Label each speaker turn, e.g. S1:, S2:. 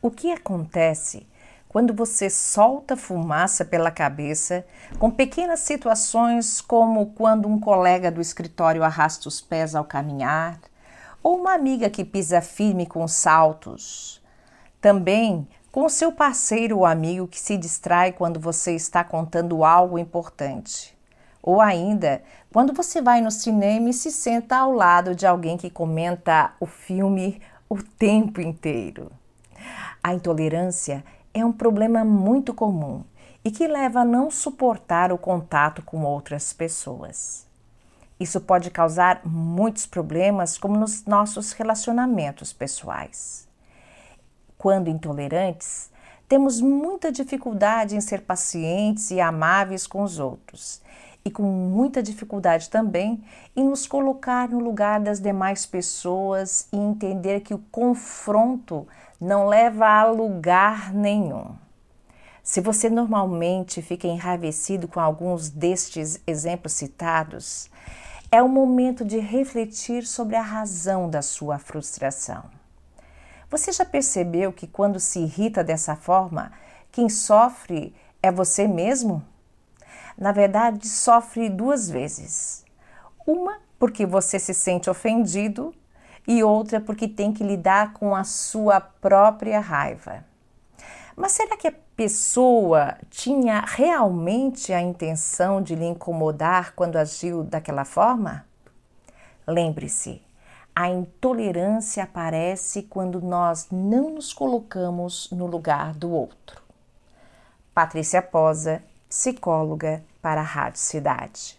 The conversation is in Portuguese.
S1: O que acontece quando você solta fumaça pela cabeça com pequenas situações como quando um colega do escritório arrasta os pés ao caminhar ou uma amiga que pisa firme com saltos? Também com seu parceiro ou amigo que se distrai quando você está contando algo importante. Ou ainda, quando você vai no cinema e se senta ao lado de alguém que comenta o filme o tempo inteiro. A intolerância é um problema muito comum e que leva a não suportar o contato com outras pessoas. Isso pode causar muitos problemas, como nos nossos relacionamentos pessoais. Quando intolerantes, temos muita dificuldade em ser pacientes e amáveis com os outros, e com muita dificuldade também em nos colocar no lugar das demais pessoas e entender que o confronto não leva a lugar nenhum. Se você normalmente fica enraivecido com alguns destes exemplos citados, é o momento de refletir sobre a razão da sua frustração. Você já percebeu que quando se irrita dessa forma, quem sofre é você mesmo? Na verdade, sofre duas vezes. Uma porque você se sente ofendido e outra porque tem que lidar com a sua própria raiva. Mas será que a pessoa tinha realmente a intenção de lhe incomodar quando agiu daquela forma? Lembre-se, a intolerância aparece quando nós não nos colocamos no lugar do outro. Patrícia Posa, psicóloga para a Rádio Cidade.